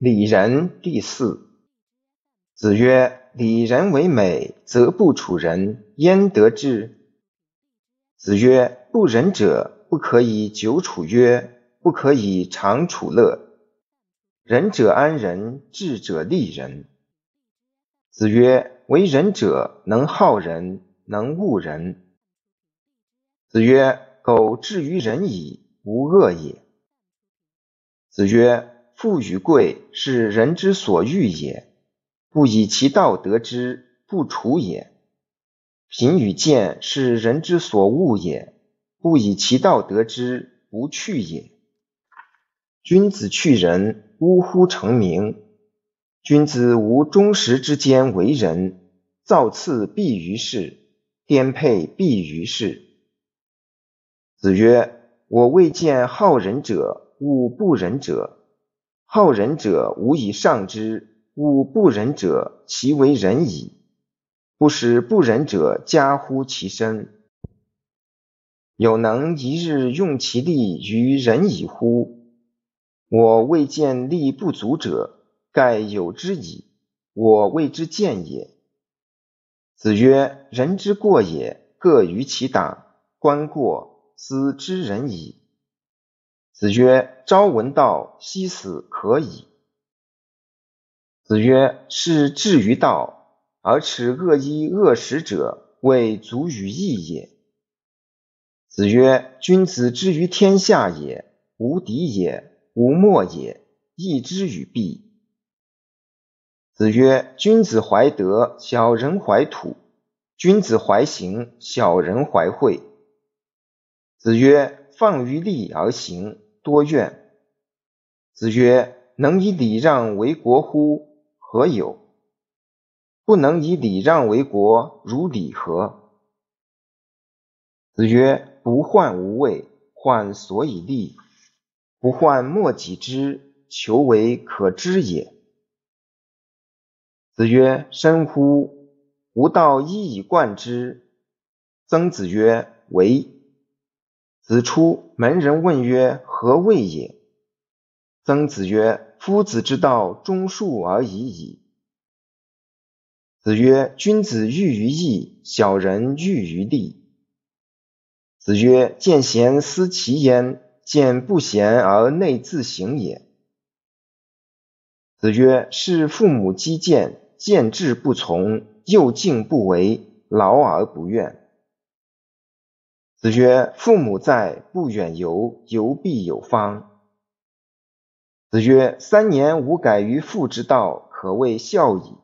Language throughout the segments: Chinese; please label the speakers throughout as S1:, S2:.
S1: 礼仁第四。子曰：“礼仁为美，则不处人焉得之？”子曰：“不仁者，不可以久处约，不可以长处乐。仁者安仁，智者利人。”子曰：“为仁者，能好人，能恶人。”子曰：“苟至于仁矣，无恶也。”子曰。富与贵，是人之所欲也，不以其道得之，不处也；贫与贱，是人之所恶也，不以其道得之，不去也。君子去仁，呜呼！成名。君子无忠实之间为人，造次必于世，颠沛必于世。子曰：我未见好仁者恶不仁者。好仁者，无以上之；恶不仁者，其为仁矣。不使不仁者加乎其身。有能一日用其力于仁矣乎？我未见力不足者，盖有之矣。我谓之见也。子曰：人之过也，各于其党。观过，斯知人矣。子曰：“朝闻道，夕死可矣。”子曰：“是至于道，而耻恶衣恶食者，未足与义也。”子曰：“君子之于天下也，无敌也，无莫也，义之与弊。”子曰：“君子怀德，小人怀土；君子怀行，小人怀惠。”子曰：“放于利而行。”多怨。子曰：“能以礼让为国乎？何有？不能以礼让为国，如礼何？”子曰：“不患无位，患所以立；不患莫己知，求为可知也。”子曰：“深乎！吾道一以贯之。”曾子曰：“为。”子出门，人问曰：“何谓也？”曾子曰：“夫子之道，忠恕而已矣。”子曰：“君子喻于义，小人喻于利。”子曰：“见贤思齐焉，见不贤而内自省也。”子曰：“是父母积谏，见志不从，又敬不为，劳而不怨。”子曰：“父母在，不远游，游必有方。”子曰：“三年无改于父之道，可谓孝矣。”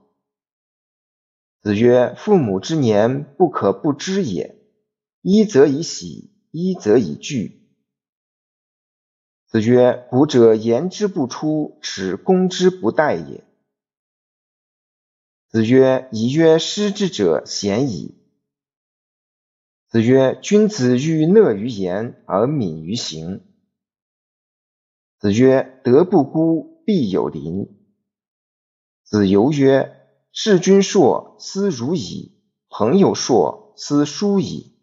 S1: 子曰：“父母之年，不可不知也。一则以喜，一则以惧。”子曰：“古者言之不出，耻攻之不殆也。”子曰：“以曰失之者，贤矣。”子曰：“君子欲讷于言而敏于行。”子曰：“德不孤，必有邻。”子游曰：“事君硕，斯如矣；朋友硕，斯疏矣。”